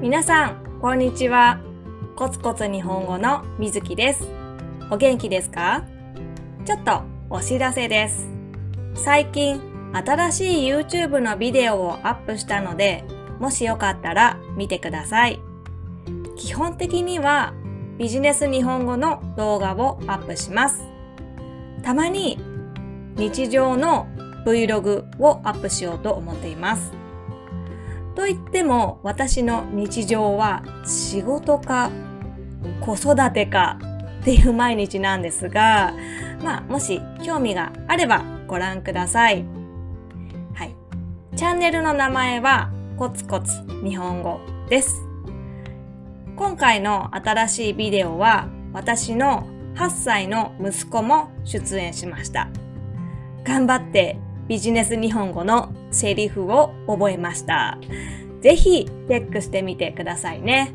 皆さん、こんにちは。コツコツ日本語のみずきです。お元気ですか？ちょっとお知らせです。最近、新しい YouTube のビデオをアップしたので、もしよかったら見てください。基本的にはビジネス日本語の動画をアップします。たまに日常の Vlog をアップしようと思っています。と言っても私の日常は仕事か子育てかっていう毎日なんですが、まあもし興味があればご覧ください。はい。チャンネルの名前はコツコツ日本語です。今回の新しいビデオは私の8歳の息子も出演しました。頑張ってビジネス日本語のセリフを覚えました。ぜひチェックしてみてくださいね。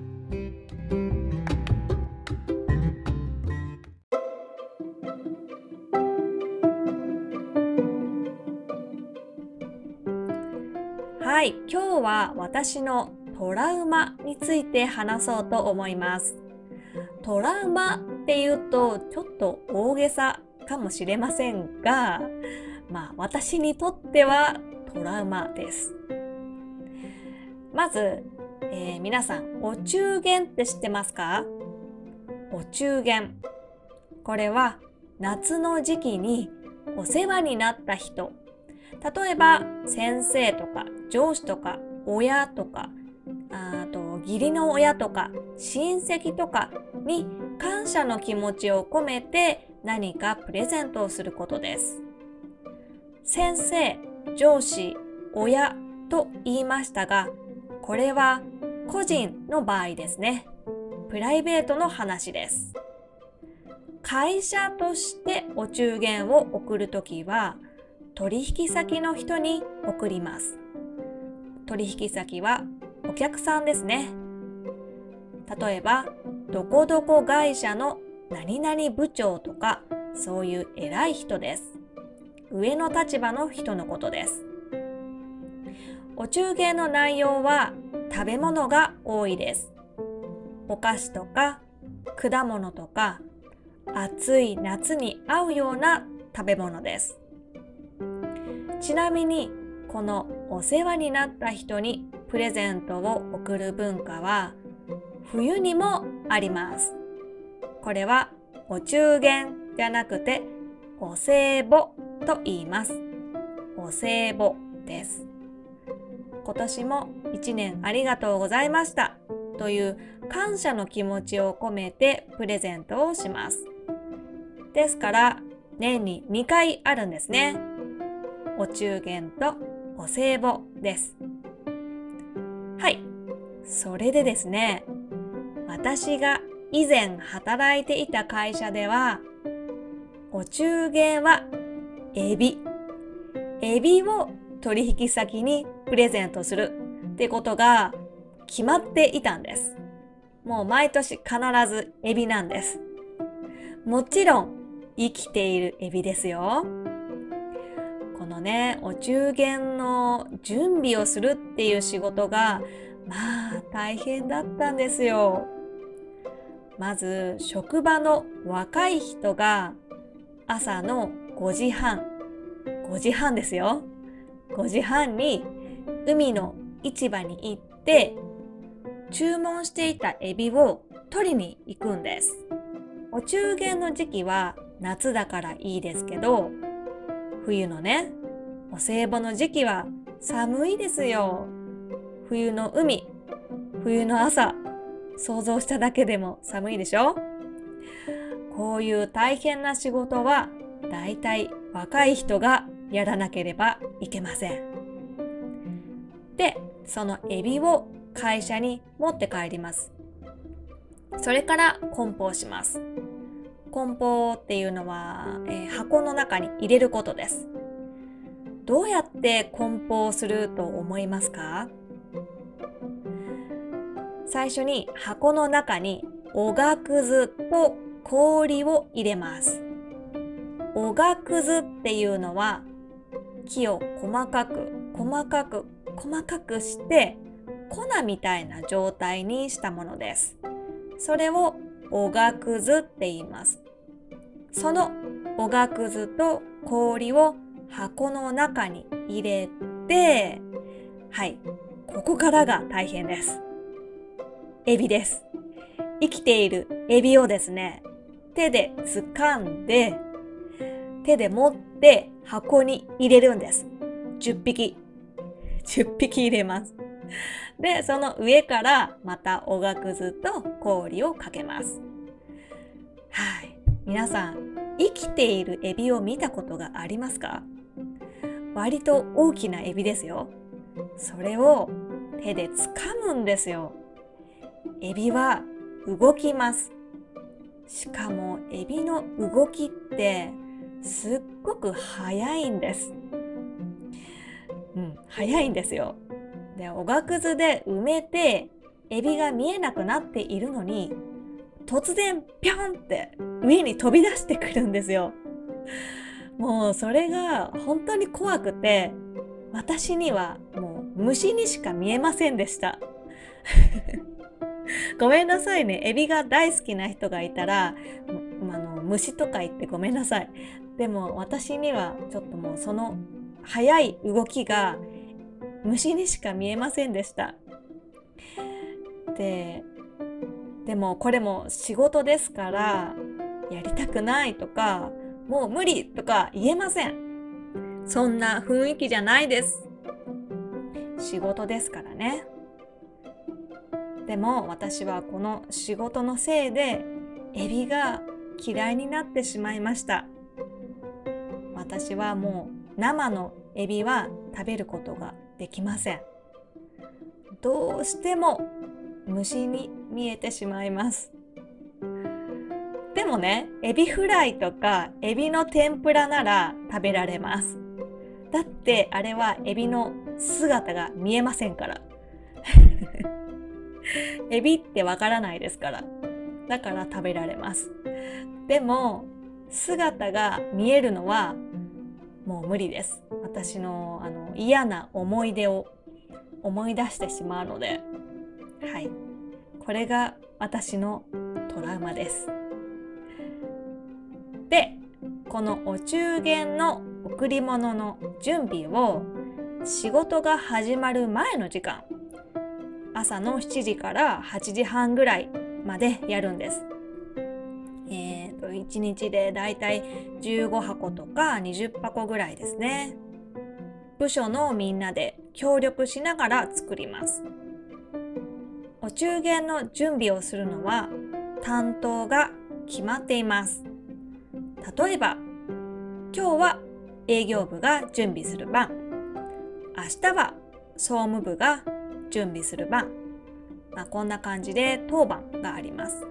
はい、今日は私のトラウマについて話そうと思います。トラウマっていうとちょっと大げさかもしれませんが、まあ私にとってはトラウマです。まず、えー皆さん、お中元って知ってますか？お中元。これは夏の時期にお世話になった人。例えば先生とか上司とか親とかあと義理の親とか親戚とかに感謝の気持ちを込めて何かプレゼントをすることです。先生、上司、親と言いましたが、これは個人の場合ですね。プライベートの話です。会社としてお中元を送るときは、取引先の人に送ります。取引先はお客さんですね。例えば、どこどこ会社の何々部長とか、そういう偉い人です。上の立場の人のことです。お中元の内容は食べ物が多いです。お菓子とか果物とか暑い夏に合うような食べ物です。ちなみにこのお世話になった人にプレゼントを贈る文化は冬にもあります。これはお中元じゃなくてお歳暮と言います。お歳暮です。今年も一年ありがとうございましたという感謝の気持ちを込めてプレゼントをします。ですから年に2回あるんですね。お中元とお歳暮です。はい。それでですね、私が以前働いていた会社では、お中元はエビ。エビを取引先にプレゼントするってことが決まっていたんです。もう毎年必ずエビなんです。もちろん生きているエビですよ。このね、お中元の準備をするっていう仕事が、まあ大変だったんですよ。まず、職場の若い人が朝の5時半、5時半ですよ。5時半に海の市場に行って、注文していたエビを取りに行くんです。お中元の時期は夏だからいいですけど、冬のね、お歳暮の時期は寒いですよ。冬の海、冬の朝、想像しただけでも寒いでしょ？こういう大変な仕事はだいたい若い人がやらなければいけません。で、そのエビを会社に持って帰ります。それから梱包します。梱包っていうのは、えー箱の中に入れることです。どうやって梱包すると思いますか？最初に箱の中におがくずと氷を入れます。おがくずっていうのは木を細かく細かく細かくして粉みたいな状態にしたものです。それをおがくずって言います。そのおがくずと氷を箱の中に入れて、はい、ここからが大変です。エビです。生きているエビをですね、手で掴んで、手で持って箱に入れるんです。10匹。10匹入れます。で、その上からまたおがくずと氷をかけます。はい。皆さん、生きているエビを見たことがありますか？割と大きなエビですよ。それを手で掴むんですよ。エビは動きます。しかもエビの動きってすっごく速いんです。うん、速いんですよ。で、おがくずで埋めてエビが見えなくなっているのに突然ぴょんって上に飛び出してくるんですよ。もうそれが本当に怖くて私にはもう虫にしか見えませんでした。ごめんなさいね。エビが大好きな人がいたら、あの虫とか言ってごめんなさい。でも私にはちょっともうその速い動きが虫にしか見えませんでした。で、でもこれも仕事ですからやりたくないとかもう無理とか言えません。そんな雰囲気じゃないです。仕事ですからね。でも私はこの仕事のせいでエビが嫌いになってしまいました。私はもう生のエビは食べることができません。どうしても虫に見えてしまいます。でもね、エビフライとかエビの天ぷらなら食べられます。だってあれはエビの姿が見えませんから。エビってわからないですから。だから食べられます。でも、姿が見えるのはもう無理です。私のあの嫌な思い出を思い出してしまうので、はい。これが私のトラウマです。で、このお中元の贈り物の準備を仕事が始まる前の時間朝の7時から8時半ぐらいまでやるんです。1日でだいたい15箱とか20箱ぐらいですね。部署のみんなで協力しながら作ります。お中元の準備をするのは担当が決まっています。例えば、今日は営業部が準備する番。明日は総務部が準備する番、まあ、こんな感じで当番があります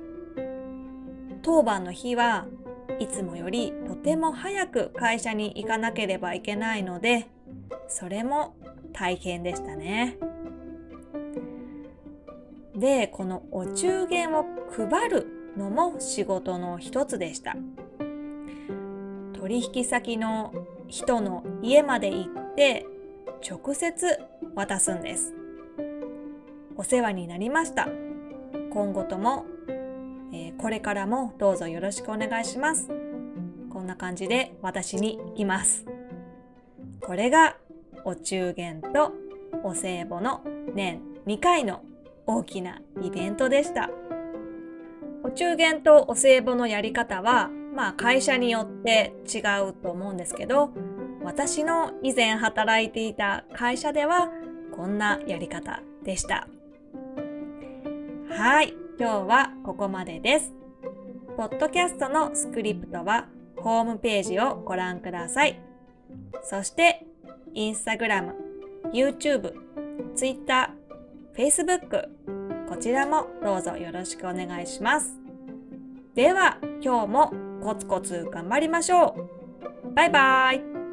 当番の日はいつもよりとても早く会社に行かなければいけないのでそれも大変でしたね。でこのお中元を配るのも仕事の一つでした。取引先の人の家まで行って直接渡すんです。お世話になりました。今後とも、えー、これからもどうぞよろしくお願いします。こんな感じで私に行きます。これがお中元とお歳暮の年2回の大きなイベントでした。お中元とお歳暮のやり方は、まあ会社によって違うと思うんですけど、私の以前働いていた会社ではこんなやり方でした。はい、今日はここまでです。ポッドキャストのスクリプトはホームページをご覧ください。そして、インスタグラム、YouTube、Twitter、Facebook、こちらもどうぞよろしくお願いします。では、今日もコツコツ頑張りましょう。バイバイ。